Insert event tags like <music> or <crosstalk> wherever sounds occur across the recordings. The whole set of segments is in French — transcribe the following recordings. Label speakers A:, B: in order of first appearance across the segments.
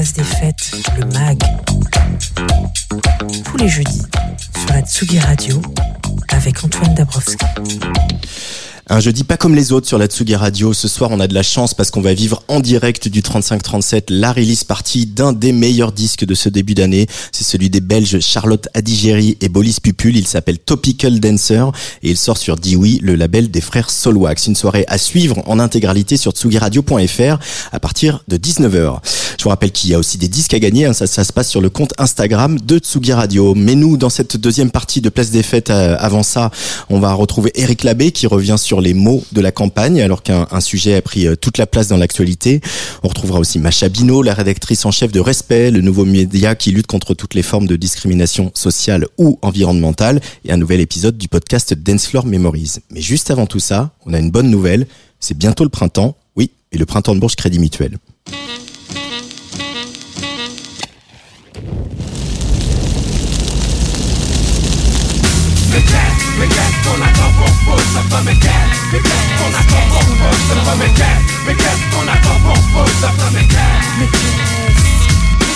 A: Des fêtes, le MAG. Tous les jeudis sur la Tsugi Radio avec Antoine Dabrowski.
B: Un jeudi pas comme les autres sur la Tsugi Radio. Ce soir, on a de la chance parce qu'on va vivre en direct du 35-37 la release partie d'un des meilleurs disques de ce début d'année. C'est celui des Belges Charlotte Adigéry et Bolis Pupul. Il s'appelle Topical Dancer et il sort sur Dewey, le label des frères Solwax. Une soirée à suivre en intégralité sur tsugiradio.fr à partir de 19h. Je vous rappelle qu'il y a aussi des disques à gagner. hein. Ça, ça se passe sur le compte Instagram de Tsugi Radio. Mais nous, dans cette deuxième partie de Place des Fêtes, euh, avant ça, on va retrouver Eric Labbé qui revient sur les mots de la campagne alors qu'un un sujet a pris euh, toute la place dans l'actualité. On retrouvera aussi Macha Bino, la rédactrice en chef de Respect, le nouveau média qui lutte contre toutes les formes de discrimination sociale ou environnementale et un nouvel épisode du podcast Dance Floor Memories. Mais juste avant tout ça, on a une bonne nouvelle. C'est bientôt le printemps. Oui, et le printemps de Bourse Crédit Mutuel
C: compose sa Mais qu'est-ce qu'on attend compose sa femme est Mais qu'est-ce qu'on attend compose sa femme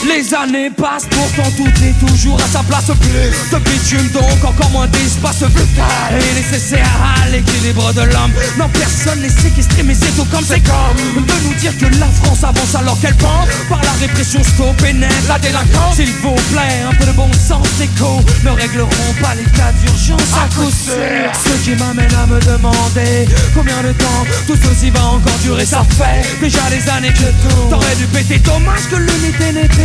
C: les années passent, pourtant tout est toujours à sa place. Plus de bitume donc encore moins d'espace vital Et nécessaire à l'équilibre de l'homme. Non personne n'est séquestré mais c'est tout comme c'est comme De nous dire que la France avance alors qu'elle pense. Par la répression stop la délinquance. S'il vous plaît un peu de bon sens écho Ne régleront pas les cas d'urgence à coup sûr. Ce qui m'amène à me demander Combien de temps tout ceci va encore durer. Ça fait déjà des années que tout T'aurais dû péter dommage que l'unité n'ait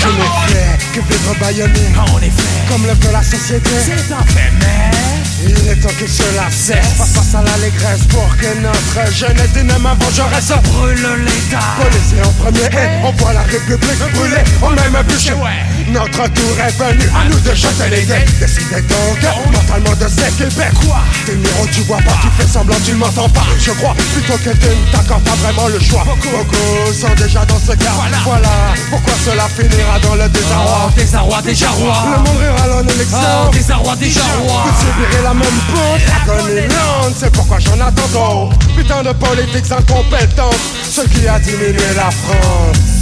D: Je ne fais que vivre baïonné
C: En effet,
D: Comme le veut la société.
C: C'est un fait mais
D: Il est temps que cela cesse. Face face à l'allégresse pour que notre jeunesse dynamique vengeresse
C: Ça brûle l'état.
D: Policier en premier. Et on voit la République brûler. On même bûcher Notre tour est venu à nous de jeter les dés. Décidez donc mentalement de s'équiper Quoi? Tes numéros tu vois pas, tu fais semblant tu m'entends pas. Je crois plutôt que tu ne t'accordes pas vraiment le choix. Beaucoup. Sont déjà dans ce cas. Voilà. Pourquoi cela finira dans le désarroi?
C: Oh, désarroi, déjà
D: Le
C: roi
D: monde rira en élection
C: Oh, désarroi, déjà roi
D: Vous subirez la même pente Dragonilande, c'est pourquoi j'en attends d'autres Putain de politiques incompétentes Ce qui a diminué la France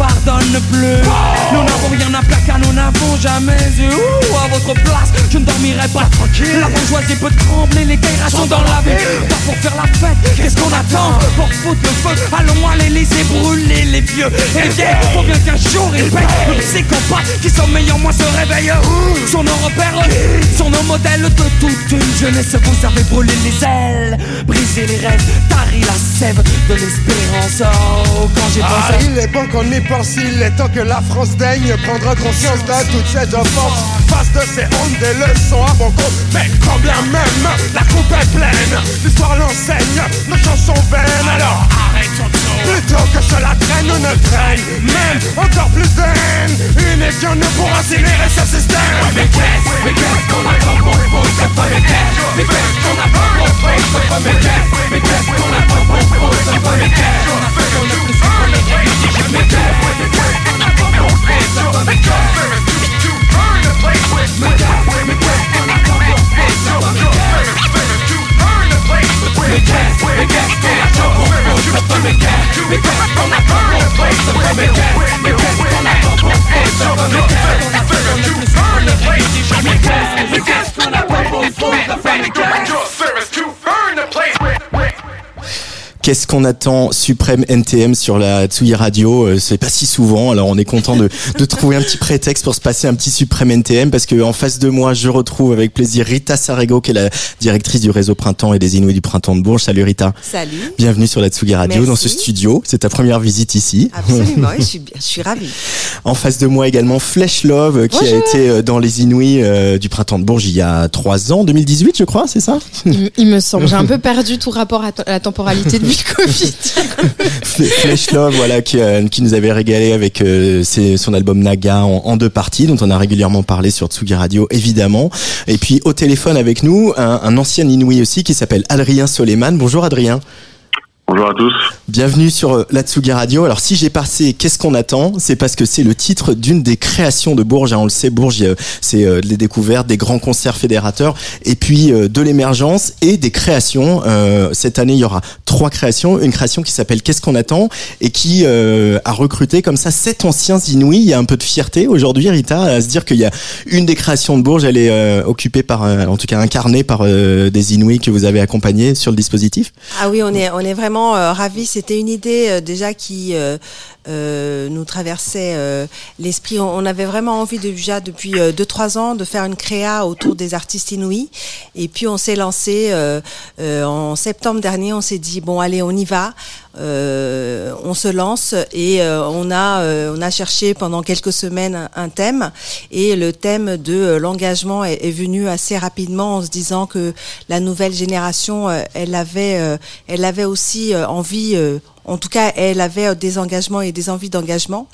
C: pardonne plus. Nous n'avons rien à plaquer, nous n'avons jamais eu. Ouh, À votre place, je ne dormirai pas tranquille. La bourgeoisie peut trembler, les gaillards sont dans la ville Pas pour faire la fête, qu'est-ce qu'on attend? Pour foutre le feu, allons à l'Elysée brûler les vieux. Et les vieilles, faut bien qu'un jour ils payent Le psychopathe qui sommeille en moi se réveille. Sont nos repères, sont nos modèles de toute une jeunesse. Vous avez brûlé les ailes, brisé les rêves Tari la sève de l'espérance. Oh, quand j'ai
D: Ah,
C: pensé
D: il est bon qu'on pense, il est temps que la France daigne prendre conscience de toutes ces offenses. Face de ces hontes, des leçons à bon compte. Mais quand bien même la coupe est pleine, l'histoire l'enseigne, nos chansons vaines. ne traîne Même encore plus de haine. Une ne pourra incinérer ce système. Mais qu'est-ce, mais qu'est-ce qu'on a comme bon pour ce Mais qu'est-ce, mais qu'est-ce qu'on a comme bon pour ce Mais qu'est-ce, mais qu'est-ce qu'on a comme bon pour ce Mais qu'est-ce qu'on a fait qu'on a plus comme bon pour ce Mais qu'est-ce to burn the place with Mais qu'est-ce, mais qu'est-ce qu'on a comme bon pour ce to burn the place with Mais qu'est-ce, mais qu'est-ce qu'on a comme bon pour ce Mais qu'est-ce, mais qu'est-ce qu'on a comme bon pour ce Mais qu'est-ce, mais qu'est-ce qu'on a comme bon pour ce Mais qu'est-ce
B: Qu'est-ce qu'on attend Suprême NTM sur la Tsugi Radio euh, C'est pas si souvent, alors on est content de, de trouver un petit prétexte pour se passer un petit Suprême NTM parce que en face de moi, je retrouve avec plaisir Rita Sarego qui est la directrice du réseau Printemps et des Inuits du Printemps de Bourges. Salut Rita.
E: Salut.
B: Bienvenue sur la Tsugi Radio dans ce studio. C'est ta première visite ici.
E: Absolument, je <laughs> suis, je suis ravie.
B: En face de moi également Flesh Love euh, qui a été euh, dans les Inuits du Printemps de Bourges il y a trois ans, 2018 je crois, c'est ça?
F: Il, me semble. J'ai un peu perdu tout rapport à, la temporalité <laughs>
B: Flesh Love, voilà, qui, euh, qui, nous avait régalé avec euh, son album Naga en, deux parties, dont on a régulièrement parlé sur Tsugi Radio, évidemment. Et puis au téléphone avec nous, un, un ancien Inouï aussi qui s'appelle Adrien Soleiman. Bonjour Adrien.
G: Bonjour à tous.
B: Bienvenue sur euh, la Tsugi Radio. Alors si j'ai passé Qu'est-ce qu'on attend? C'est parce que c'est le titre d'une des créations de Bourges. On le sait, Bourges, c'est euh, les découvertes, des grands concerts fédérateurs, et puis euh, de l'émergence et des créations. cette année, il y aura trois créations. Une création qui s'appelle Qu'est-ce qu'on attend? Et qui a recruté comme ça sept anciens Inouïs. Il y a un peu de fierté aujourd'hui, Rita, à se dire qu'il y a une des créations de Bourges, elle est occupée par, en tout cas incarnée par des Inouïs que vous avez accompagnés sur le dispositif?
E: Ah oui, on est, on est vraiment euh, ravi. C'était une idée euh, déjà qui euh, nous traversait l'esprit. On, avait vraiment envie déjà depuis 2-3 ans de faire une créa autour des artistes inouïs. Et puis on s'est lancé en septembre dernier. On s'est dit bon allez on y va. on se lance et on a on a cherché pendant quelques semaines un, thème et le thème de l'engagement est, est, venu assez rapidement en se disant que la nouvelle génération elle avait elle avait aussi euh, envie, euh, en tout cas, elle avait euh, des engagements et des envies d'engagement.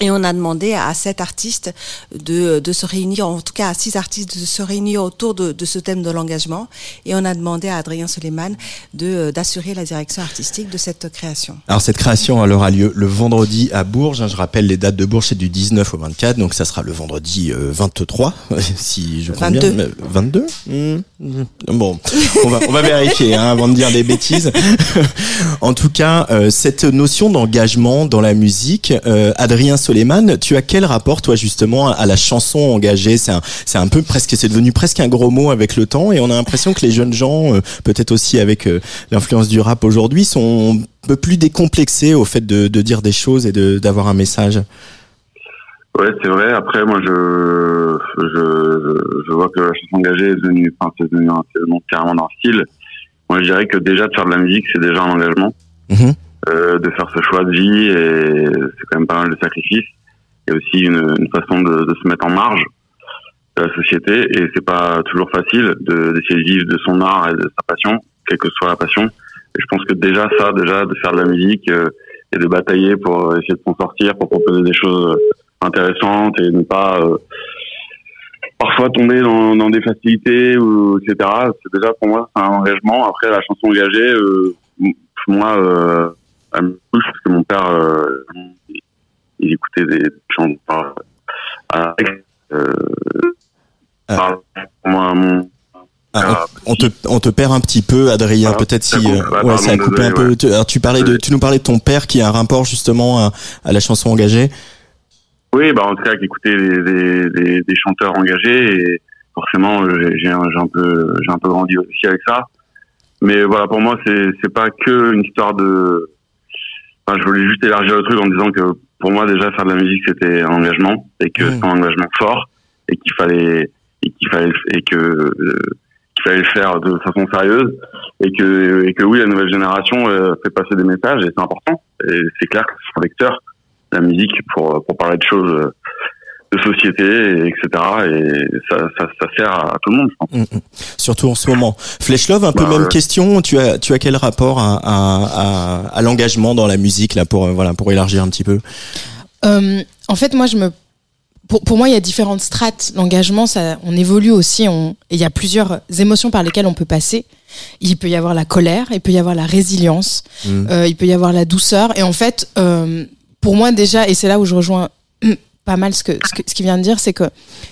E: Et on a demandé à sept artistes de, de se réunir, en tout cas à six artistes de se réunir autour de, de ce thème de l'engagement. Et on a demandé à Adrien Soleiman de d'assurer la direction artistique de cette création.
B: Alors cette création elle aura lieu le vendredi à Bourges. Hein. Je rappelle les dates de Bourges, c'est du 19 au 24, donc ça sera le vendredi 23, <laughs> si je comprends 22. bien. 22 mmh. Bon, on va, on va vérifier hein, avant de dire des bêtises. <laughs> en tout cas, euh, cette notion d'engagement dans la musique, euh, Adrien Soleiman, tu as quel rapport toi justement à la chanson engagée? C'est un, c'est un peu presque, c'est devenu presque un gros mot avec le temps, et on a l'impression que les jeunes gens, euh, peut-être aussi avec euh, l'influence du rap aujourd'hui, sont un peu plus décomplexés au fait de, de dire des choses et d'avoir un message.
G: Ouais, c'est vrai. Après, moi, je, je, je vois que la chanson engagée est devenue, enfin, c'est devenu un, carrément d'un style. Moi, je dirais que déjà de faire de la musique, c'est déjà un engagement. Mm-hmm. Euh, de faire ce choix de vie et c'est quand même pas mal de sacrifices. Il y a aussi une, une façon de, de, se mettre en marge de la société et c'est pas toujours facile d'essayer de, vivre de son art et de sa passion, quelle que soit la passion. Et je pense que déjà ça, déjà de faire de la musique euh, et de batailler pour essayer de s'en sortir, pour proposer des choses intéressantes et ne pas euh, parfois tomber dans, dans, des facilités ou etc. C'est déjà pour moi c'est un engagement. Après la chanson engagée, euh, moi euh, elle me touche parce que mon père, il écoutait des chants euh,
B: moi, mon, ah, on, te, on te perd un petit peu, Adrien. Peut-être si, euh, ouais, ça a coupé un peu. Tu, alors, tu parlais de, tu nous parlais de ton père qui a un rapport justement à, à la chanson engagée.
G: Oui, bah en tout cas, écoutait des, des, des, chanteurs engagés et forcément, j'ai un, un peu, j'ai un peu grandi aussi avec ça. Mais voilà, pour moi, c'est c'est pas que une histoire de je voulais juste élargir le truc en disant que pour moi déjà faire de la musique c'était un engagement et que c'est un engagement fort et qu'il fallait et qu'il fallait et que euh, qu'il fallait le faire de façon sérieuse et que et que oui la nouvelle génération euh, fait passer des messages et c'est important. Et c'est clair que c'est un vecteur la musique pour pour parler de choses de société, et etc. Et ça, ça, ça sert à tout le monde, je pense.
B: Mm, mm. Surtout en ce moment. Flesh Love, un peu
G: Bah,
B: même
G: ouais.
B: question. Tu as, tu as quel rapport à, à, à, à l'engagement dans la musique là pour euh, voilà pour élargir un petit peu?
F: Euh, en fait, moi, je me. Pour, pour moi, il y a différentes strates. L'engagement, ça, on évolue aussi. On, et il y a plusieurs émotions par lesquelles on peut passer. Il peut y avoir la colère, il peut y avoir la résilience,
B: Mm.
F: euh, il peut y avoir la douceur. Et en fait, euh, pour moi déjà, et c'est là où je rejoins <clears throat> pas mal ce que qu'il vient de dire, c'est que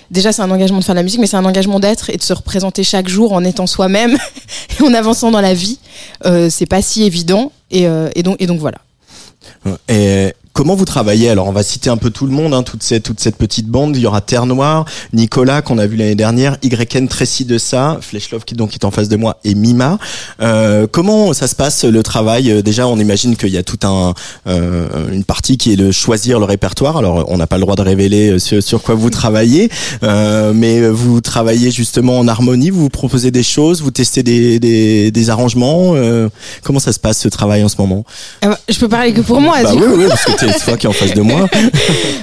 F: déjà c'est un engagement de faire de la musique, mais c'est un engagement d'être et de se représenter chaque jour en étant soi-même <laughs> et en avançant dans la vie. Euh, c'est pas si évident. Et, euh, donc voilà.
B: Comment vous travaillez Alors, on va citer un peu tout le monde, hein, toute cette toute cette petite bande. Il y aura Terre Noire, Nicolas qu'on a vu l'année dernière, YN Tracy de ça, Flesh Love qui donc est en face de moi et Mima. Euh, comment ça se passe le travail? Euh, Déjà, on imagine qu'il y a tout un euh, une partie qui est de choisir le répertoire. Alors, on n'a pas le droit de révéler euh, sur, sur quoi vous travaillez, euh, mais vous travaillez justement en harmonie. Vous vous proposez des choses, vous testez des des, des arrangements. euh, comment ça se passe ce travail en ce moment?
F: Euh, je peux parler que pour moi.
B: Bah
F: du
B: oui,
F: coup.
B: oui, parce que t'es toi qui es en face de moi. <laughs>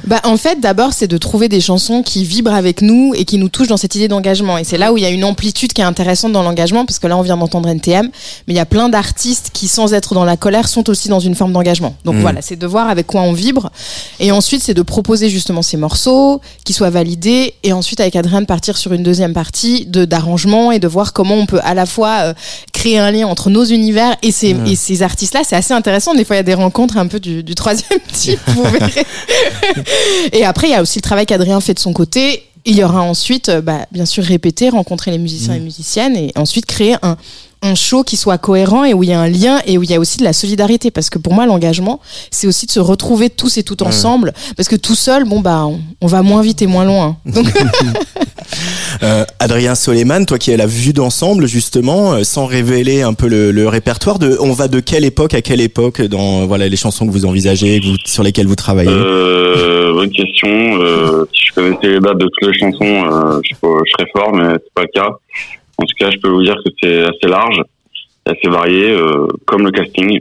F: Bah, en fait, d'abord, c'est de trouver des chansons qui vibrent avec nous et qui nous touchent dans cette idée d'engagement. Et c'est là où il y a une amplitude qui est intéressante dans l'engagement, parce que là, on vient d'entendre NTM, mais il y a plein d'artistes qui, sans être dans la colère, sont aussi dans une forme d'engagement. Donc
B: Mm.
F: voilà, c'est de voir avec quoi on vibre. Et ensuite, c'est de proposer justement ces morceaux, qui soient validés, et ensuite, avec Adrien, de partir sur une deuxième partie de d'arrangement et de voir comment on peut à la fois euh, créer un lien entre nos univers et ces,
B: Mm.
F: et ces artistes-là. C'est assez intéressant. Des fois, il y a des rencontres un peu du, du troisième type, vous verrez. <laughs> Et après, il y a aussi le travail qu'Adrien fait de son côté. Il y aura ensuite, euh, bah, bien sûr, répéter, rencontrer les musiciens et musiciennes et ensuite créer un, un show qui soit cohérent et où il y a un lien et où il y a aussi de la solidarité. Parce que pour moi, l'engagement, c'est aussi de se retrouver tous et toutes ensemble. Parce que tout seul, bon, bah, on, on va moins vite et moins loin. <laughs> Donc,
B: Euh, Adrien Soleiman, toi qui as la vue d'ensemble justement, euh, sans révéler un peu le, le répertoire, de, on va de quelle époque à quelle époque dans voilà les chansons que vous envisagez, que vous- sur lesquelles vous travaillez?
G: Euh, bonne question. Euh, si je connaissais les dates de toutes les chansons, euh, je, je serais fort, mais c'est pas le cas. En tout cas, je peux vous dire que c'est assez large, assez varié, euh, comme le casting.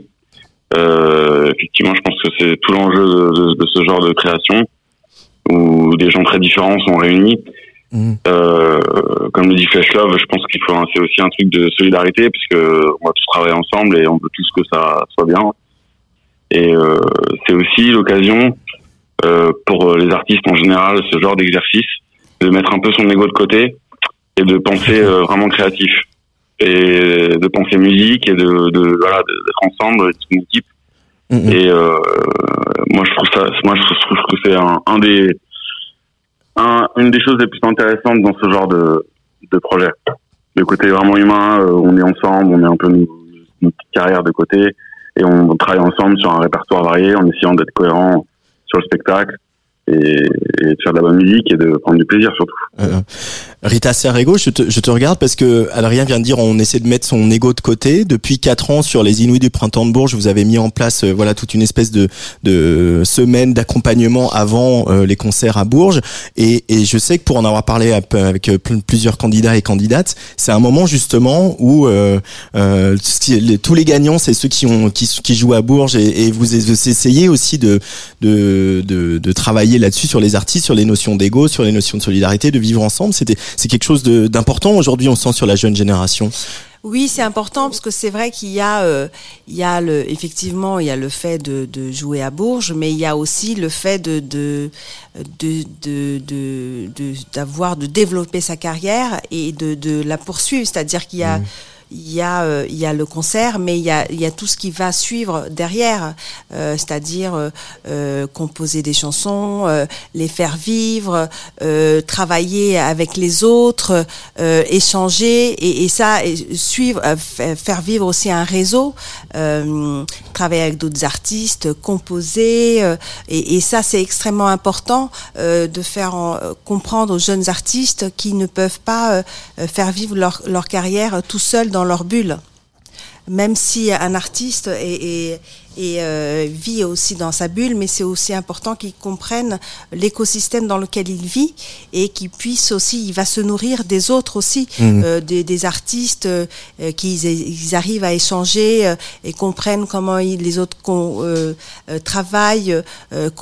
G: Euh, effectivement, je pense que c'est tout l'enjeu de, de- de ce genre de création, où des gens très différents sont réunis.
B: Mhm.
G: Euh, comme le dit Flash Love, je pense qu'il faut c'est aussi un truc de solidarité, puisque on va tous travailler ensemble et on veut tous que ça soit bien. Et euh, c'est aussi l'occasion euh, pour les artistes en général, ce genre d'exercice, de mettre un peu son ego de côté et de penser euh, vraiment créatif et de penser musique et de, de voilà d'être ensemble, d'être une équipe.
B: Mhm.
G: Et euh, moi je trouve ça, moi je trouve que c'est un, un des un, une des choses les plus intéressantes dans ce genre de, de projet. Le côté vraiment humain, euh, on est ensemble, on met un peu nos, nos petites carrières de côté et on travaille ensemble sur un répertoire varié en essayant d'être cohérent sur le spectacle et, et de faire de la bonne musique et de prendre du plaisir surtout.
B: Euh, Rita Serrego, je te, je te regarde parce que Adrien vient de dire on essaie de mettre son ego de côté. Depuis quatre ans sur les Inouïs du printemps de Bourges, vous avez mis en place euh, voilà toute une espèce de, de semaine d'accompagnement avant euh, les concerts à Bourges. Et, et je sais que pour en avoir parlé avec euh, pl- plusieurs candidats et candidates, c'est un moment justement où euh, euh, tous les gagnants, c'est ceux qui ont qui, qui jouent à Bourges et, et vous, vous essayez aussi de de, de, de travailler là-dessus sur les artistes, sur les notions d'ego, sur les notions de solidarité, de vivre ensemble. C'était c'est quelque chose de- d'important aujourd'hui. On sent sur la jeune génération.
E: Oui, c'est important parce que c'est vrai qu'il y a, euh, il y a le, effectivement, il y a le fait de, de jouer à Bourges, mais il y a aussi le fait de de de de de- de- d'avoir de, développer sa carrière et de de la poursuivre. C'est-à-dire qu'il y a il y a euh, il y a le concert, mais il y a il y a tout ce qui va suivre derrière, euh, c'est-à-dire euh, euh, composer des chansons, euh, les faire vivre, euh, travailler avec les autres, échanger et, et ça et suivre, fa- faire vivre aussi un réseau, travailler avec d'autres artistes, composer et, et ça c'est extrêmement important de faire en- comprendre aux jeunes artistes qui ne peuvent pas faire vivre leur, leur carrière tout seuls dans leur bulle. même si un artiste est, est- euh, vit aussi dans sa bulle, mais c'est aussi important qu'il comprenne l'écosystème dans lequel il vit et qu'il puisse aussi, il va se nourrir des autres aussi,
B: Mhm.
E: euh, des, des artistes, euh, qu'ils ils arrivent à échanger euh, et comprennent comment ils- les autres con- travaillent,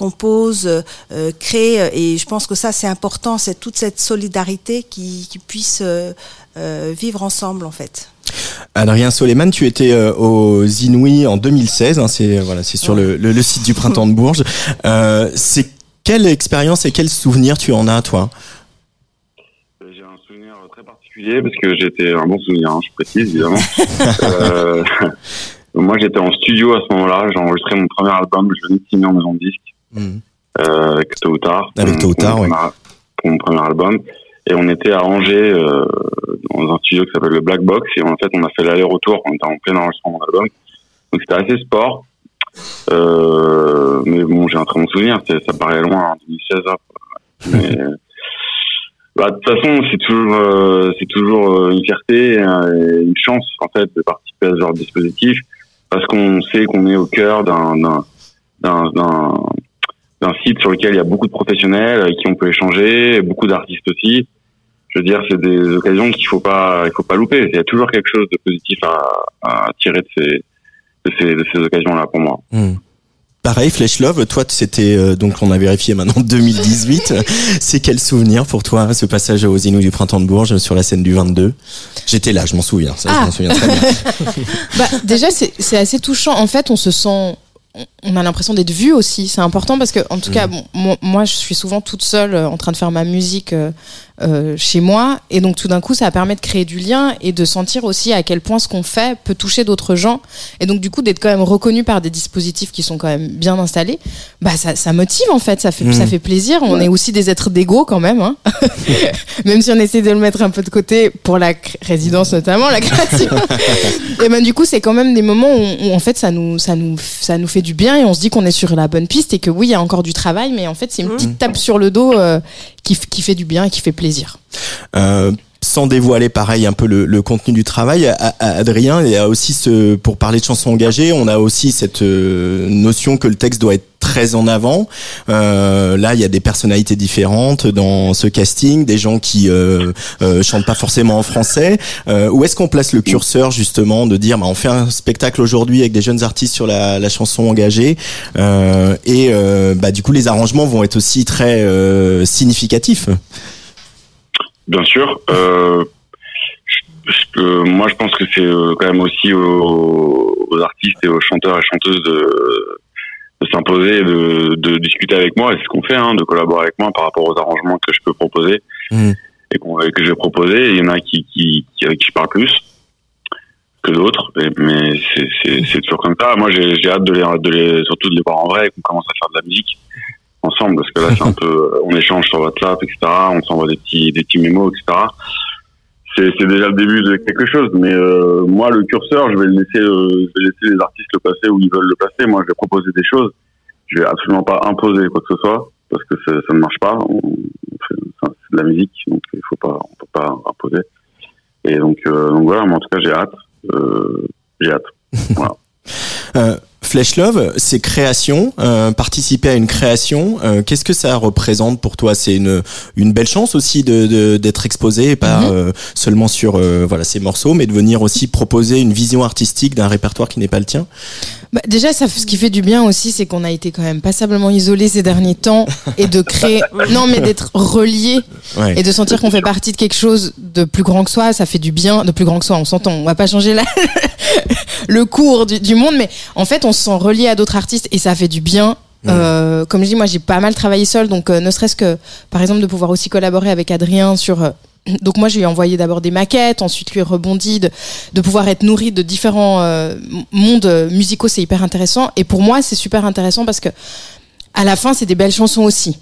E: composent, créent. Et je pense que ça, c'est important, c'est toute cette solidarité qui, qui puisse vivre ensemble, en fait.
B: Adrien Soleiman, tu étais euh, aux Inouïs en 2016. hein, c'est voilà, c'est sur le, le- le site du Printemps de Bourges. Euh, c'est quelle expérience et quel souvenir tu en as, toi?
G: J'ai un souvenir très particulier parce que j'étais un bon souvenir, hein, je précise évidemment. <laughs> euh, moi, j'étais en studio à ce moment-là. J'ai enregistré mon premier album. Je venais de signer en maison de disque euh, avec Tôt ou Tard.
B: Avec Tôt ou
G: mon
B: Tard,
G: premier- Pour mon premier album. Et on était à Angers euh, dans un studio qui s'appelle le Black Box. Et en fait, on a fait l'aller-retour. On était en plein enregistrement de mon album. Donc c'était assez sport. Euh, mais bon, j'ai un très bon souvenir. Ça paraît loin, en 2016. là. Mais <laughs> bah, de toute façon, c'est toujours, euh, c'est toujours euh, une fierté, euh, et une chance en fait de participer à ce genre de dispositif, parce qu'on sait qu'on est au cœur d'un d'un d'un d'un site sur lequel il y a beaucoup de professionnels avec qui on peut échanger, beaucoup d'artistes aussi. Je veux dire, c'est des occasions qu'il faut pas, il faut pas louper. Il y a toujours quelque chose de positif à, à tirer de ces de ces, de ces occasions-là pour moi.
B: Hmm. Pareil, Flesh Love, toi, c'était euh, donc on a vérifié maintenant 2018. <laughs> c'est quel souvenir pour toi ce passage aux Inouïs du Printemps de Bourges sur la scène du 22 J'étais là, je m'en souviens. Ça, je
F: Ah.
B: m'en souviens très bien. <laughs> <laughs>
F: Bah, déjà, c'est c'est assez touchant. En fait, on se sent. On- a l'impression d'être vu aussi. C'est important parce que, en tout cas, bon, moi, je suis souvent toute seule euh, en train de faire ma musique euh, chez moi. Et donc, tout d'un coup, ça permet de créer du lien et de sentir aussi à quel point ce qu'on fait peut toucher d'autres gens. Et donc, du coup, d'être quand même reconnu par des dispositifs qui sont quand même bien installés, bah, ça, ça motive en fait. Ça fait, ça fait plaisir. On est aussi des êtres d'ego quand même. Hein. <laughs> même si on essaie de le mettre un peu de côté pour la résidence notamment, la création. <laughs> et ben du coup, c'est quand même des moments où, où, en fait ça nous ça nous ça nous fait du bien et on se dit qu'on est sur la bonne piste et que oui, il y a encore du travail, mais en fait c'est une petite tape sur le dos euh, qui qui fait du bien et qui fait plaisir.
B: Euh, sans dévoiler pareil un peu le, le contenu du travail, à, à- Adrien, il y a aussi ce, pour parler de chansons engagées, on a aussi cette euh, notion que le texte doit être très en avant. Euh, là, il y a des personnalités différentes dans ce casting, des gens qui euh, euh, chantent pas forcément en français. Euh, où est-ce qu'on place le curseur justement de dire, bah, on fait un spectacle aujourd'hui avec des jeunes artistes sur la, la chanson engagée, euh, et bah, du coup les arrangements vont être aussi très significatifs.
G: Bien sûr. Euh, euh, moi, je pense que c'est euh, quand même aussi aux, aux artistes et aux chanteurs et chanteuses de, de s'imposer, de, de discuter avec moi. Et c'est ce qu'on fait, hein, de collaborer avec moi par rapport aux arrangements que je peux proposer
B: Mhm.
G: et, que je vais proposer. Il y en a qui, qui, qui avec qui je parle plus que d'autres, mais c'est, toujours comme ça. Moi, j'ai, hâte de les, de les, surtout de les voir en vrai, et qu'on commence à faire de la musique ensemble, parce que là, c'est un <laughs> peu, on échange sur WhatsApp, etc. On s'envoie des petits, des petits mémos, etc. C'est, c'est déjà le début de quelque chose, mais euh, moi, le curseur, je vais le laisser, euh, je vais laisser les artistes le passer où ils veulent le passer. Moi, je vais proposer des choses. Je vais absolument pas imposer quoi que ce soit, parce que ça, ça ne marche pas. C'est de la musique, donc il faut pas, on peut pas imposer. Et donc, euh, donc voilà, mais en tout cas, j'ai hâte. Euh, j'ai hâte. <laughs> Voilà.
B: Flesh Love, c'est création, euh, participer à une création. euh, Qu'est-ce que ça représente pour toi? C'est une une belle chance aussi de de- d'être exposé, pas
F: Mhm.
B: euh, seulement sur euh, voilà ces morceaux, mais de venir aussi proposer une vision artistique d'un répertoire qui n'est pas le tien?
F: Bah, déjà, ça, ce qui fait du bien aussi, c'est qu'on a été quand même passablement isolés ces derniers temps <laughs> et de créer, non mais d'être reliés
B: Ouais.
F: et de sentir qu'on fait partie de quelque chose de plus grand que soi, ça fait du bien, de plus grand que soi. On s'entend, on va pas changer la, <laughs> le cours du, du monde, mais en fait, on se sent relié à d'autres artistes et ça fait du bien. Euh, comme je dis, moi, j'ai pas mal travaillé seul, donc euh, ne serait-ce que, par exemple, de pouvoir aussi collaborer avec Adrien sur. euh, donc moi, je lui ai envoyé d'abord des maquettes, ensuite lui rebondi, de, pouvoir être nourri de différents euh, mondes musicaux, c'est hyper intéressant. Et pour moi, c'est super intéressant parce que à la fin, c'est des belles chansons aussi.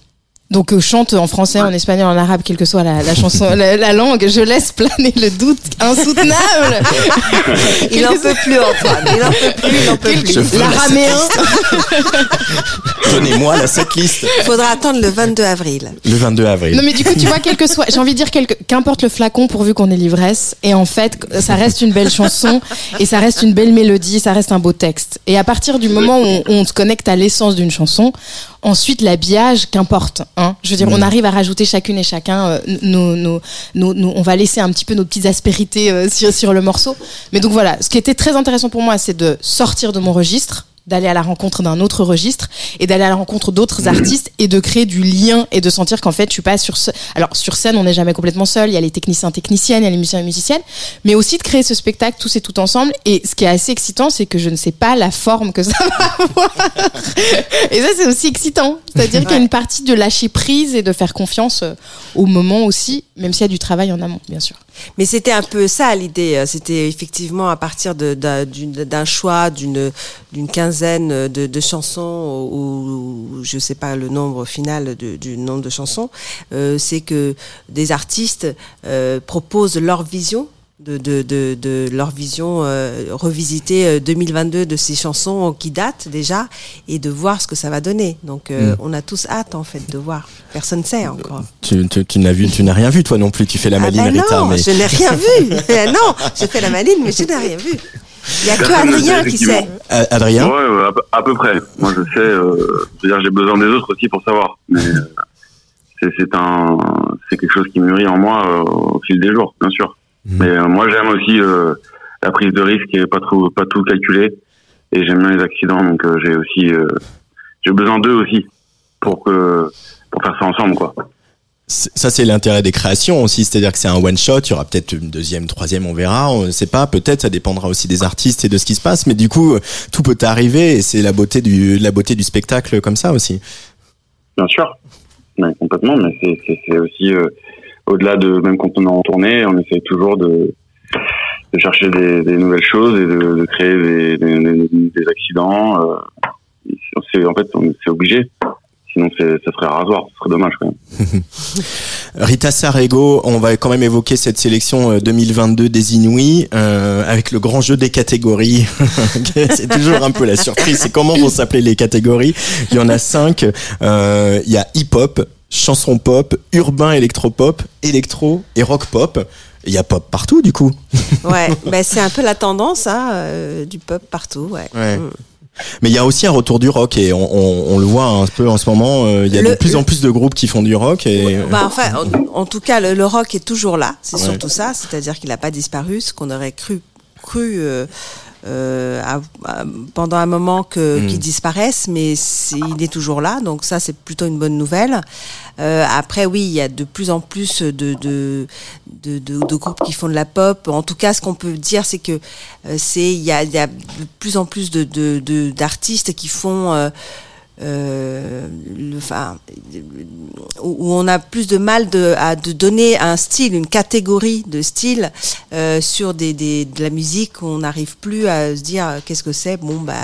F: Donc euh, chante en français, en espagnol, en arabe, quelle que soit la, la chanson, la, la langue. Je laisse planer le doute insoutenable. <laughs>
E: Il en peut plus, Antoine. Il en peut plus, il en peut plus.
F: L'araméen. <laughs>
B: Donnez-moi la setlist.
E: Il faudra attendre le 22 avril.
B: Le 22 avril.
F: Non mais du coup tu vois quel que soit, j'ai envie de dire quelque- qu'importe le flacon pourvu qu'on ait l'ivresse et en fait ça reste une belle chanson et ça reste une belle mélodie, ça reste un beau texte. Et à partir du moment où on, où on se connecte à l'essence d'une chanson, ensuite l'habillage qu'importe. Hein. Je veux dire on arrive à rajouter chacune et chacun euh, nos, nos, nos- nos- on va laisser un petit peu nos petites aspérités euh, sur, sur le morceau. Mais donc voilà, ce qui était très intéressant pour moi c'est de sortir de mon registre d'aller à la rencontre d'un autre registre et d'aller à la rencontre d'autres artistes et de créer du lien et de sentir qu'en fait je suis pas sur ce... alors sur scène on n'est jamais complètement seul. Il y a les techniciens techniciennes il y a les musiciens et musiciennes. Mais aussi de créer ce spectacle tous et tout ensemble. Et ce qui est assez excitant c'est que je ne sais pas la forme que ça <laughs> va avoir. Et ça c'est aussi excitant. C'est à dire qu'il y a une partie de lâcher prise et de faire confiance euh, au moment aussi même s'il y a du travail en amont bien sûr
E: Mais c'était un peu ça l'idée. euh, C'était effectivement à partir d'un choix d'une quinzaine de, chansons ou, je sais pas le nombre final du nombre de chansons. euh, C'est que des artistes euh, proposent leur vision. De, de, de, de leur vision euh, revisiter euh, 2022 de ces chansons qui datent déjà et de voir ce que ça va donner. Donc euh,
B: Mm.
E: on a tous hâte en fait de voir. Personne ne sait encore.
B: Tu, tu, tu n'as vu, tu n'as rien vu toi non plus. Tu fais la
E: Ah
B: maline
E: ben
B: Rita,
E: non,
B: mais
E: je n'ai rien vu. <laughs> Eh non, j'ai fait la maline, mais je n'ai rien vu. Il y a que
G: Personne
E: Adrien
G: sait,
E: qui sait.
B: Euh, Adrien.
G: Ouais, à, peu, à peu près. Moi, je sais. Euh, je veux dire, j'ai besoin des autres aussi pour savoir. Mais euh, c'est c'est un, c'est quelque chose qui mûrit en moi euh, au fil des jours, bien sûr.
B: Mhm.
G: Mais euh, moi, j'aime aussi euh, la prise de risque et pas trop, pas tout calculer. Et j'aime bien les accidents, donc euh, j'ai aussi, euh, j'ai besoin d'eux aussi pour que, pour faire ça ensemble, quoi.
B: Ça, c'est l'intérêt des créations aussi, c'est-à-dire que c'est un one shot. Il y aura peut-être une deuxième, troisième, on verra. On ne sait pas. Peut-être, ça dépendra aussi des artistes et de ce qui se passe. Mais du coup, tout peut arriver et c'est la beauté du, la beauté du spectacle comme ça aussi.
G: Bien sûr, Ouais, complètement. Mais c'est aussi euh, au-delà de même quand on est en tournée, on essaye toujours de, chercher des, nouvelles choses et de, créer des, accidents. euh, en fait, c'est obligé. Sinon, ça serait rasoir. Ce serait dommage quand même. <laughs>
B: Rita Sarego, on va quand même évoquer cette sélection euh, 2022 des Inouïs euh, avec le grand jeu des catégories. <laughs> c'est toujours un peu la surprise. C'est comment vont s'appeler les catégories? Il y en a cinq. Euh, Il y a hip-hop, chanson pop, urbain électropop, électro et rock pop. Il y a pop partout du coup. <laughs>
E: Ouais, ben c'est un peu la tendance hein, euh, du pop partout. Ouais.
B: Ouais.
E: Mm.
B: Mais il y a aussi un retour du rock et on, on- on le voit un peu en ce moment. euh, Il y a
E: Le-
B: de plus en plus de groupes qui font du rock et
E: Bah, <laughs> enfin, en, en tout cas, le, le rock est toujours là. C'est
B: Ouais.
E: surtout ça. C'est-à-dire qu'il n'a pas disparu, ce qu'on aurait cru, cru euh, euh, à- à- pendant un moment que
B: Mm.
E: qu'il disparaisse, mais il est toujours là. Donc ça, c'est plutôt une bonne nouvelle. Euh, après, oui, il y a de plus en plus de, de, de, de- de groupes qui font de la pop. En tout cas, ce qu'on peut dire, c'est que euh, c'est il y a, y a de plus en plus de de- de- d'artistes qui font euh, euh, le, enfin, où où on a plus de mal de, à de donner un style, une catégorie de style euh, sur des, des, de la musique. où On n'arrive plus à se dire euh, qu'est-ce que c'est? Bon bah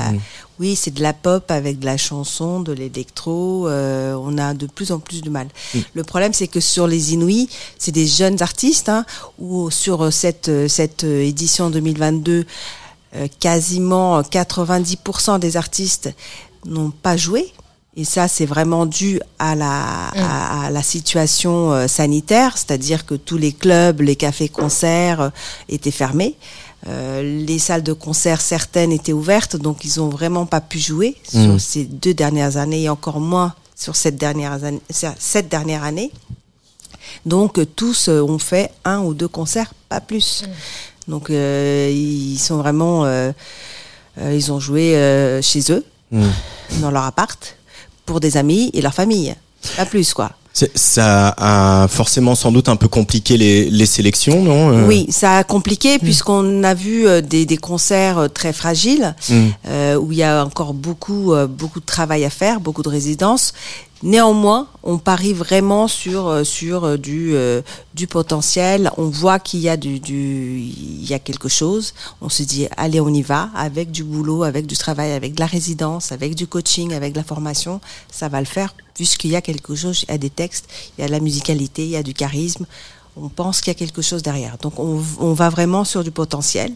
E: oui, c'est de la pop avec de la chanson, de l'électro. euh, on a de plus en plus de mal. Le problème, c'est que sur les Inouïs, c'est des jeunes artistes. Hein, ou sur cette cette édition 2022, euh, quasiment 90% des artistes n'ont pas joué. Et ça, c'est vraiment dû à la, à, à la situation euh, sanitaire, c'est-à-dire que tous les clubs, les cafés-concerts euh, étaient fermés. Euh, les salles de concert, certaines étaient ouvertes, donc ils ont vraiment pas pu jouer sur
B: Mm.
E: ces deux dernières années et encore moins sur cette dernière année. Cette dernière année. Donc tous ont fait un ou deux concerts, pas plus. Donc euh, ils sont vraiment, ils ont joué chez eux,
B: Mm.
E: dans leur appart, pour des amis et leur famille, pas plus quoi.
B: Ça a forcément sans doute un peu compliqué les, les sélections, non Euh,
E: Oui, ça a compliqué puisqu'on a vu euh, des, des concerts euh, très fragiles
B: Mm.
E: euh, où il y a encore beaucoup, beaucoup de travail à faire, beaucoup de résidences. Néanmoins, on parie vraiment sur euh, sur euh, du euh, du potentiel. On voit qu'il y a du, du il y a quelque chose. On se dit allez on y va avec du boulot, avec du travail, avec de la résidence, avec du coaching, avec de la formation, ça va le faire puisqu'il y a quelque chose. Il y a des textes, il y a de la musicalité, il y a du charisme. On pense qu'il y a quelque chose derrière. Donc on, on va vraiment sur du potentiel.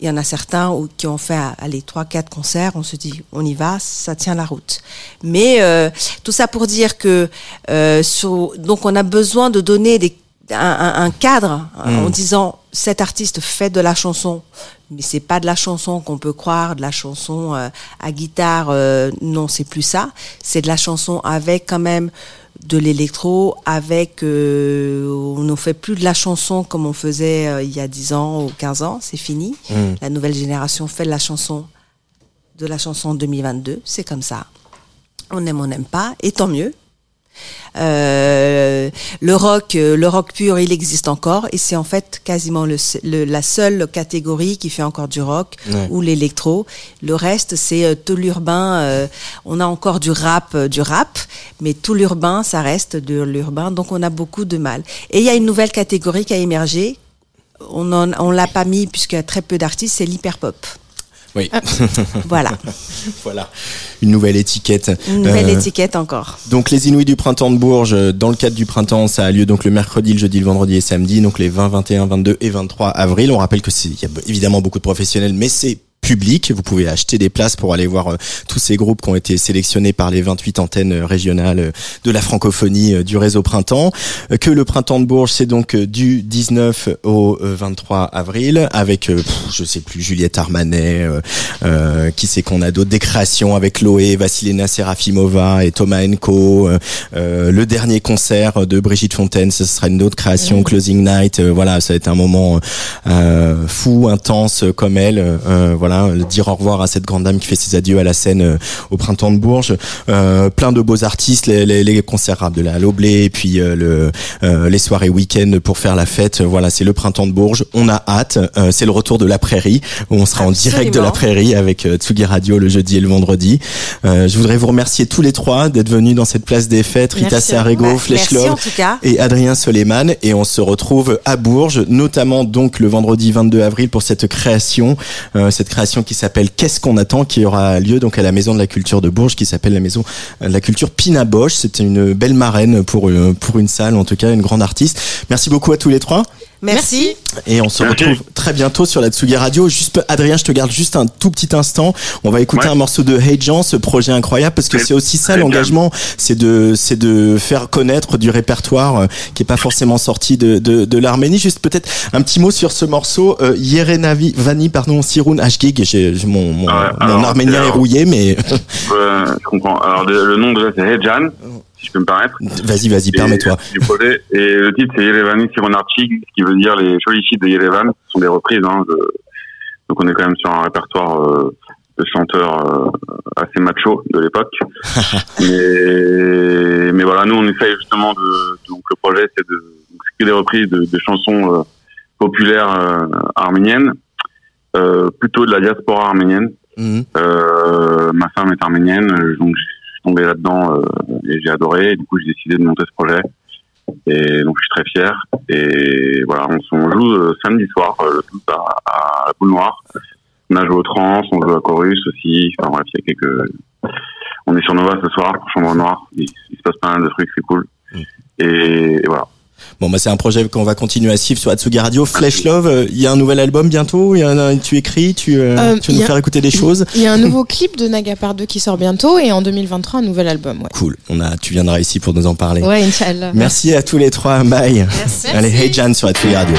E: Il y en a certains qui ont fait allez trois quatre concerts. On se dit on y va, ça tient la route. Mais euh, tout ça pour dire que euh, sur- donc on a besoin de donner des, un, un- cadre hein, en disant cet artiste fait de la chanson, mais c'est pas de la chanson qu'on peut croire, de la chanson euh, à guitare. euh, non, c'est plus ça. C'est de la chanson avec quand même de l'électro, avec euh, on ne fait plus de la chanson comme on faisait euh, il y a 10 ans ou 15 ans, c'est fini. La nouvelle génération fait de la chanson de la chanson 2022, c'est comme ça. On aime, on n'aime pas, et tant mieux. Euh, le rock, euh, le rock pur, il existe encore, et c'est en fait quasiment le, le- la seule catégorie qui fait encore du rock
B: Ouais.
E: ou l'électro. Le reste, c'est euh, tout l'urbain. euh, on a encore du rap, du rap, mais tout l'urbain, ça reste de l'urbain, donc on a beaucoup de mal. Et il y a une nouvelle catégorie qui a émergé. On on l'a pas mis puisqu'il y a très peu d'artistes, c'est l'hyperpop.
B: Oui,
E: Voilà, <laughs>
B: voilà. Une nouvelle étiquette.
E: une nouvelle
B: Euh,
E: étiquette encore.
B: Donc les Inouïs du printemps de Bourges, euh, dans le cadre du printemps, ça a lieu donc le mercredi, le jeudi, le vendredi et samedi, donc les 20, 21, 22 et 23 avril. On rappelle que c'est il y a évidemment beaucoup de professionnels, mais c'est public. Vous pouvez acheter des places pour aller voir euh, tous ces groupes qui ont été sélectionnés par les 28 antennes euh, régionales euh, de la francophonie du réseau Printemps. Que le printemps de Bourges, c'est donc du 19 au euh, 23 avril avec, pff, je sais plus, Juliette Armanet, euh, euh, qui c'est qu'on a d'autres, des créations avec Chloé, Vassilena Serafimova et Thomas Enko. euh, le dernier concert de Brigitte Fontaine, ce sera une autre création, Closing Night. euh, voilà, ça va être un moment euh, fou, intense comme elle. euh, voilà, euh, dire au revoir à cette grande dame qui fait ses adieux à la scène euh, au printemps de Bourges. Euh, plein de beaux artistes, les, les, les concerts rap de la Loblé et puis euh, le, les soirées week-end pour faire la fête. Voilà, c'est le printemps de Bourges. On a hâte. C'est le retour de la prairie où on sera en direct de la
E: Absolument.
B: prairie avec Tsugi Radio le jeudi et le vendredi. Je voudrais vous remercier tous les trois d'être venus dans cette place des fêtes. Rita
F: Merci.
B: Sarrego,
E: Ouais,
B: Flesh Love et Adrien Soleiman et on se retrouve à Bourges, notamment donc le vendredi 22 avril pour cette création, euh, cette création qui s'appelle Qu'est-ce qu'on attend, qui aura lieu donc à la Maison de la Culture de Bourges, qui s'appelle la Maison de la Culture Pina Bosch. C'était une belle marraine pour euh, pour une salle, en tout cas une grande artiste. Merci beaucoup à tous les trois.
E: Merci.
B: Et on se
G: Merci.
B: retrouve très bientôt sur la Tsugi Radio. Juste, Adrien, je te garde juste un tout petit instant. On va écouter
G: Ouais.
B: un morceau de Hey Jean, ce projet incroyable, parce que
G: Hey-
B: c'est aussi ça
G: Hey
B: l'engagement, c'est de, c'est de faire connaître du répertoire euh, qui est pas forcément sorti de, de, de l'Arménie. Juste peut-être un petit mot sur ce morceau, euh, Yerenavi Vani, pardon, Siroun Ashgig. J'ai, j'ai- mon, mon,
G: Ah
B: mon
G: alors,
B: arménien est rouillé, mais
G: Euh, je comprends. Alors le, nom déjà c'est Hejan, si je peux me permettre.
B: vas-y, vas-y,
G: Et-
B: permets-toi.
G: Du projet. Et le titre c'est Yerevani Sironarchik, ce qui veut dire les filles de Yerevan. Ce sont des reprises. Hein, de- Donc on est quand même sur un répertoire euh, de chanteurs euh, assez macho de l'époque. <laughs> mais, mais voilà, nous on essaye justement de. Donc le projet c'est de c'est des reprises de, de chansons euh, populaires arméniennes, euh, plutôt de la diaspora arménienne. Euh, ma femme est arménienne, donc tombé là-dedans euh, et j'ai adoré. Et du coup, j'ai décidé de monter ce projet. Et donc, je suis très fier. Et voilà, on, on joue euh, samedi soir, euh, le tout à, la boule noire. On a joué au trans, on joue à chorus aussi. Enfin bref, il y a quelques. On est sur Nova ce soir pour Chambre Noire. Il, il se passe pas mal de trucs, c'est cool.
B: Mm.
G: Et, et voilà.
B: Bon, bah, c'est un projet qu'on va continuer à suivre sur Atsugi Radio. Flesh Love, euh, il y a un nouvel album bientôt. Il y a un- tu écris, tu, euh,
F: Euh,
B: tu vas nous faire écouter des choses.
F: Il y a un nouveau clip de Naga Part 2 qui sort bientôt et en 2023 un nouvel album. Ouais,
B: Cool. On a, tu viendras ici pour nous en parler.
F: ouais Inch'Allah.
B: Merci à tous les trois. Bye. Allez, Hey Jan sur Atsugi Radio.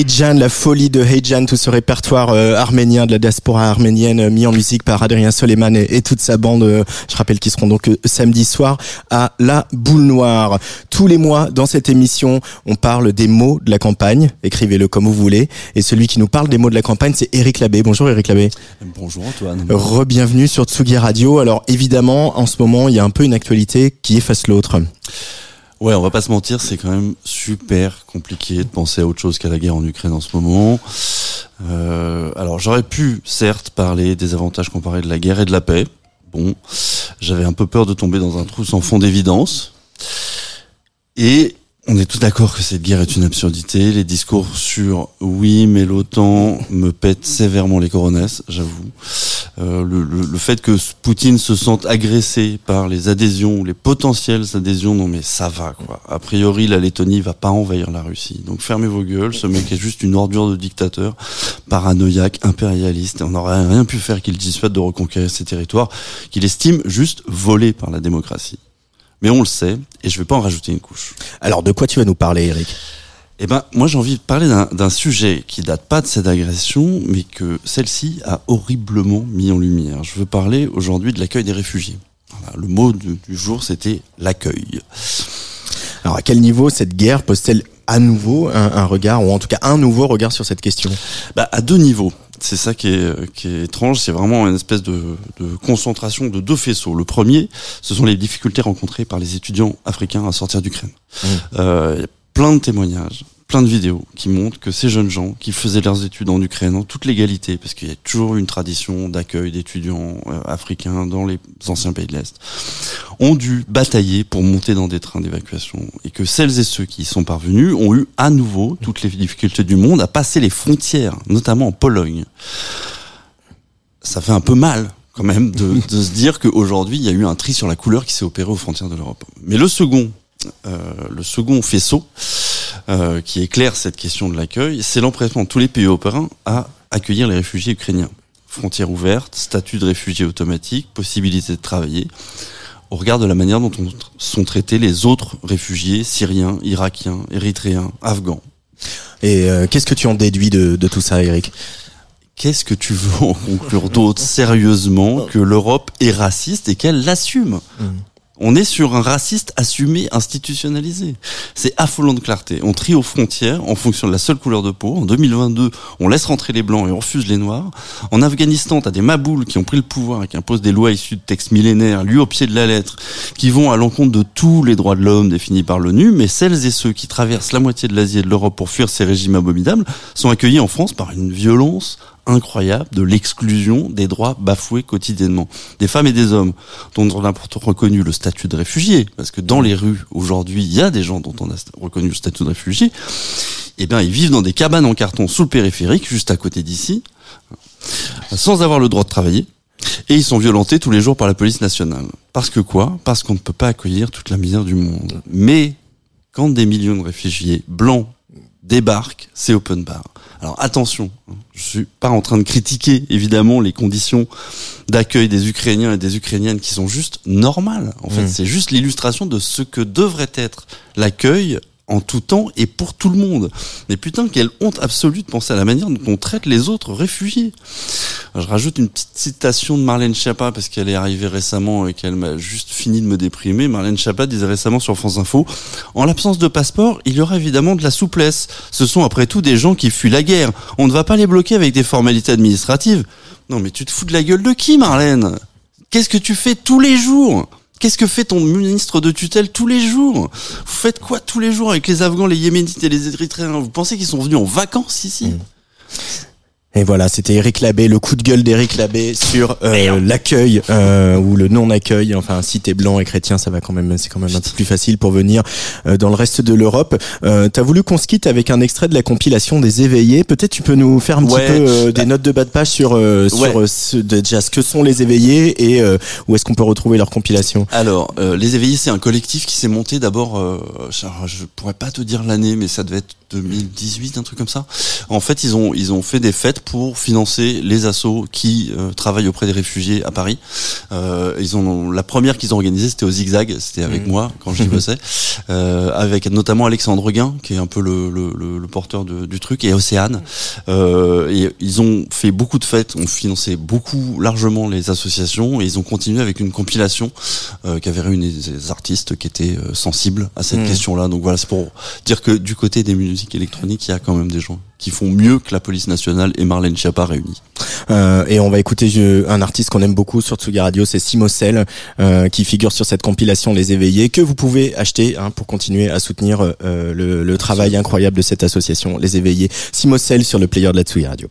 B: Heijan, la folie de Heijan, tout ce répertoire euh, arménien de la diaspora arménienne euh, mis en musique par Adrien Soleiman et, et toute sa bande. euh, je rappelle qu'ils seront donc euh, samedi soir à la Boule Noire. Tous les mois dans cette émission, on parle des mots de la campagne. Écrivez-le comme vous voulez. Et celui qui nous parle des mots de la campagne, c'est Eric Labbé. Bonjour Eric Labbé.
H: Bonjour Antoine.
B: Re-bienvenue sur Tsugi Radio. Alors évidemment, en ce moment, il y a un peu une actualité qui efface l'autre.
H: Ouais, on va pas se mentir, c'est quand même super compliqué de penser à autre chose qu'à la guerre en Ukraine en ce moment. Euh, alors j'aurais pu certes parler des avantages comparés de la guerre et de la paix. Bon, j'avais un peu peur de tomber dans un trou sans fond d'évidence. Et on est tous d'accord que cette guerre est une absurdité. Les discours sur oui, mais l'OTAN me pète sévèrement les coronesses, j'avoue. Euh, le, fait que Poutine se sente agressé par les adhésions, les potentielles adhésions, non mais ça va quoi. A priori, la Lettonie va pas envahir la Russie. Donc fermez vos gueules, ce mec est juste une ordure de dictateur, paranoïaque, impérialiste. On n'aurait rien pu faire qu'il dissuade de reconquérir ces territoires qu'il estime juste volés par la démocratie. Mais on le sait, et je vais pas en rajouter une couche.
B: Alors de quoi tu vas nous parler Eric?
H: Eh ben, moi j'ai envie de parler d'un- sujet qui date pas de cette agression, mais que celle-ci a horriblement mis en lumière. Je veux parler aujourd'hui de l'accueil des réfugiés. Voilà, le mot du, du jour, c'était l'accueil.
B: Alors à quel niveau cette guerre pose-t-elle à nouveau un, un regard, ou en tout cas un nouveau regard sur cette question?
H: Bah, à deux niveaux. C'est ça qui est, qui est étrange, c'est vraiment une espèce de, de concentration de deux faisceaux. Le premier, ce sont les difficultés rencontrées par les étudiants africains à sortir d'Ukraine. Euh, y a plein de témoignages, plein de vidéos qui montrent que ces jeunes gens qui faisaient leurs études en Ukraine en toute légalité, parce qu'il y a toujours une tradition d'accueil d'étudiants euh, africains dans les anciens pays de l'Est, ont dû batailler pour monter dans des trains d'évacuation et que celles et ceux qui y sont parvenus ont eu à nouveau toutes les difficultés du monde à passer les frontières, notamment en Pologne. Ça fait un peu mal quand même de, de se dire qu'aujourd'hui il y a eu un tri sur la couleur qui s'est opéré aux frontières de l'Europe. Mais le second, euh, le second faisceau euh, qui éclaire cette question de l'accueil, c'est l'empressement de tous les pays européens à accueillir les réfugiés ukrainiens. Frontières ouvertes, statut de réfugié automatique, possibilité de travailler, au regard de la manière dont on- sont traités les autres réfugiés syriens, irakiens, érythréens, afghans.
B: Et euh, qu'est-ce que tu en déduis de, de tout ça Eric?
H: Qu'est-ce que tu veux en conclure d'autre sérieusement que l'Europe est raciste et qu'elle l'assume? On est sur un raciste assumé, institutionnalisé. C'est affolant de clarté. On trie aux frontières en fonction de la seule couleur de peau. En 2022, on laisse rentrer les blancs et on refuse les noirs. En Afghanistan, t'as des maboules qui ont pris le pouvoir et qui imposent des lois issues de textes millénaires, lus au pied de la lettre, qui vont à l'encontre de tous les droits de l'homme définis par l'ONU. Mais celles et ceux qui traversent la moitié de l'Asie et de l'Europe pour fuir ces régimes abominables sont accueillis en France par une violence incroyable de l'exclusion des droits bafoués quotidiennement. Des femmes et des hommes dont on a reconnu le statut de réfugié, parce que dans les rues aujourd'hui, il y a des gens dont on a reconnu le statut de réfugié, eh bien ils vivent dans des cabanes en carton sous le périphérique, juste à côté d'ici, sans avoir le droit de travailler. Et ils sont violentés tous les jours par la police nationale. Parce que quoi? Parce qu'on ne peut pas accueillir toute la misère du monde. Mais quand des millions de réfugiés blancs débarquent, c'est open bar. Alors attention, hein, je suis pas en train de critiquer évidemment les conditions d'accueil des Ukrainiens et des Ukrainiennes qui sont juste normales. En fait,
B: Mm.
H: c'est juste l'illustration de ce que devrait être l'accueil en tout temps et pour tout le monde. Mais putain, quelle honte absolue de penser à la manière dont on traite les autres réfugiés. Je rajoute une petite citation de Marlène Schiappa parce qu'elle est arrivée récemment et qu'elle m'a juste fini de me déprimer. Marlène Schiappa disait récemment sur France Info En l'absence de passeport, il y aura évidemment de la souplesse. Ce sont après tout des gens qui fuient la guerre. On ne va pas les bloquer avec des formalités administratives. Non, mais tu te fous de la gueule de qui, Marlène? Qu'est-ce que tu fais tous les jours? Qu'est-ce que fait ton ministre de tutelle tous les jours? Vous faites quoi tous les jours avec les Afghans, les Yéménites et les Érythréens? Vous pensez qu'ils sont venus en vacances ici?
B: Et voilà, c'était Eric Labbé, le coup de gueule d'Eric Labbé sur euh, l'accueil euh, ou le non-accueil. Enfin, si t'es blanc et chrétien, ça va quand même, c'est quand même un peu plus facile pour venir euh, dans le reste de l'Europe. Euh, T'as voulu qu'on se quitte avec un extrait de la compilation des éveillés. Peut-être tu peux nous faire un
H: Ouais.
B: petit peu euh, des notes de bas de page sur euh, sur
H: Ouais.
B: ce, déjà ce que sont les éveillés et euh, où est-ce qu'on peut retrouver leur compilation.
H: Alors, euh, les éveillés, c'est un collectif qui s'est monté d'abord, euh, je, je pourrais pas te dire l'année, mais ça devait être 2018, un truc comme ça. En fait, ils ont ils ont fait des fêtes fait pour financer les assos qui euh, travaillent auprès des réfugiés à Paris. Euh, ils ont la première qu'ils ont organisée, c'était au Zigzag, c'était avec
B: Mhm.
H: moi quand j'y bossais, <laughs> euh, avec notamment Alexandre Guin, qui est un peu le, le, le- le porteur de- du truc, et Océane. Euh, et ils ont fait beaucoup de fêtes, ont financé beaucoup largement les associations, et ils ont continué avec une compilation euh, qui avait réuni des artistes qui étaient euh, sensibles à cette
B: Mhm.
H: question-là. Donc voilà, c'est pour dire que du côté des musiques électroniques, il y a quand même des gens qui font mieux que la police nationale et Marlène Schiappa réunis.
B: Euh, et on va écouter un artiste qu'on aime beaucoup sur Tsugi Radio, c'est Simocel, euh, qui figure sur cette compilation Les Éveillés, que vous pouvez acheter hein, pour continuer à soutenir euh, le, le travail incroyable de cette association, Les Éveillés. Simocel sur le player de la Tsugi Radio.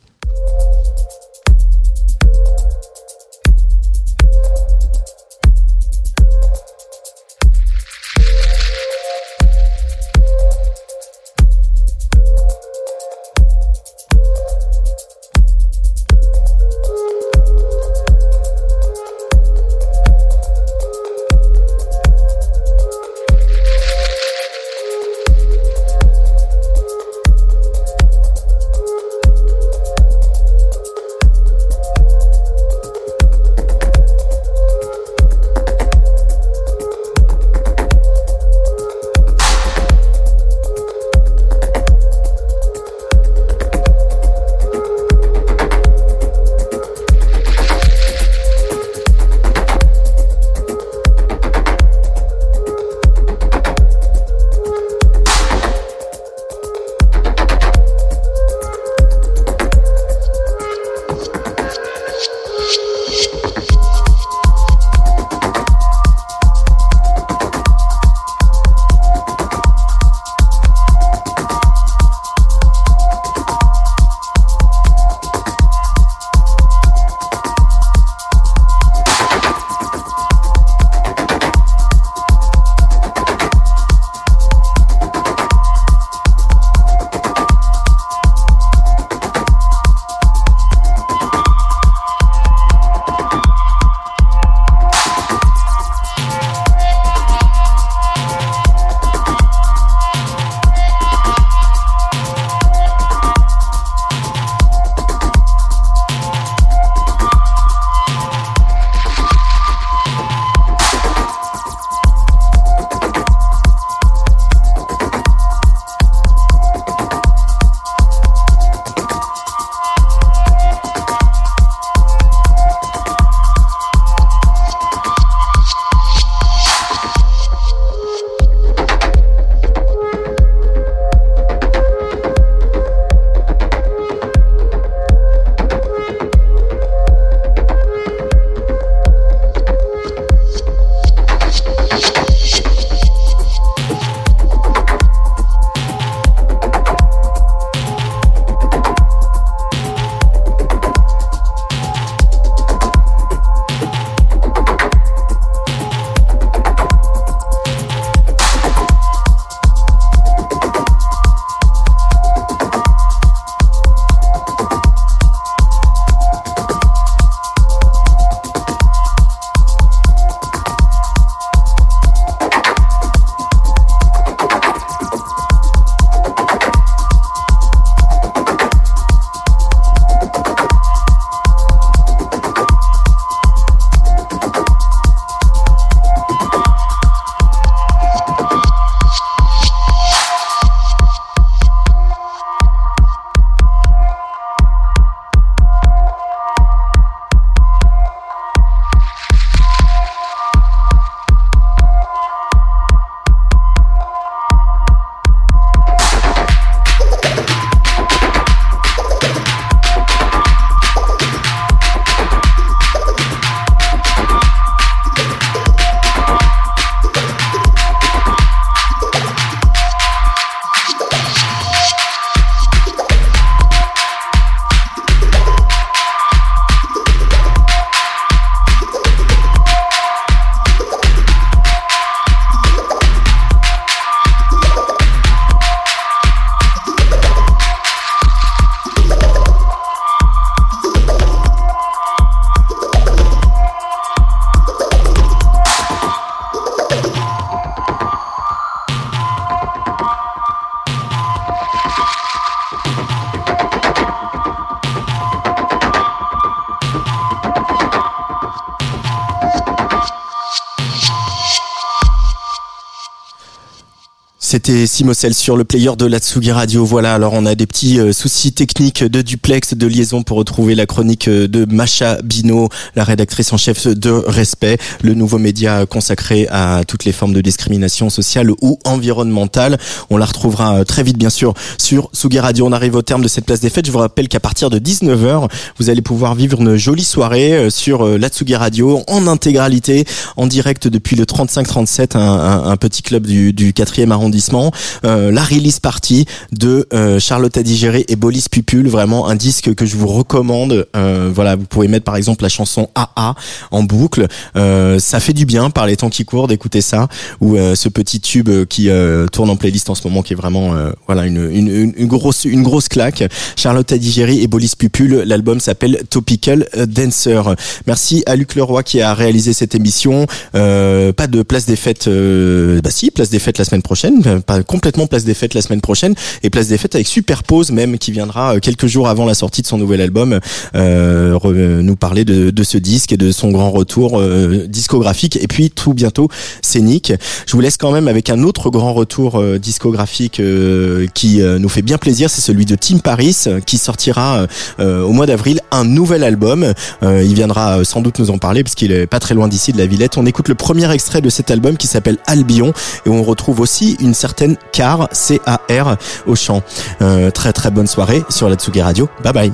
B: C'était Simocel sur le player de l'Atsugi Radio. Voilà, alors on a des petits euh, soucis techniques de duplex, de liaison pour retrouver la chronique euh, de Macha Bino, la rédactrice en chef de Respect, le nouveau média consacré à toutes les formes de discrimination sociale ou environnementale. On la retrouvera euh, très vite, bien sûr, sur Tsugi Radio. On arrive au terme de cette place des fêtes. Je vous rappelle qu'à partir de 19h, vous allez pouvoir vivre une jolie soirée sur l'Atsugi Radio en intégralité, en direct depuis le 35-37, un, un, un, petit club du, du 4e arrondissement euh, la release party de euh, Charlotte Adigéré et Bolis Pupul, vraiment un disque que je vous recommande. Euh, voilà, vous pouvez mettre par exemple la chanson AA en boucle. ça fait du bien par les temps qui courent d'écouter ça ou ce petit tube qui tourne en playlist en ce moment qui est vraiment voilà une, une, une, grosse une grosse claque. Charlotte Adigéry et Bolis Pupul, l'album s'appelle Topical Dancer. Merci à Luc Leroy qui a réalisé cette émission. pas de place des fêtes, bah si, place des fêtes la semaine prochaine pas complètement place des fêtes la semaine prochaine et place des fêtes avec Superpose même qui viendra euh, quelques jours avant la sortie de son nouvel album euh, nous parler de, de, ce disque et de son grand retour euh, discographique et puis tout bientôt scénique. Je vous laisse quand même avec un autre grand retour euh, discographique qui nous fait bien plaisir, c'est celui de Tim Paris qui sortira au mois d'avril un nouvel album. il viendra sans doute nous en parler parce qu'il est pas très loin d'ici de la Villette. On écoute le premier extrait de cet album qui s'appelle Albion et on retrouve aussi une certaine Car, C-A-R, au chant. Euh, très très bonne soirée sur la Tsugi Radio. Bye bye.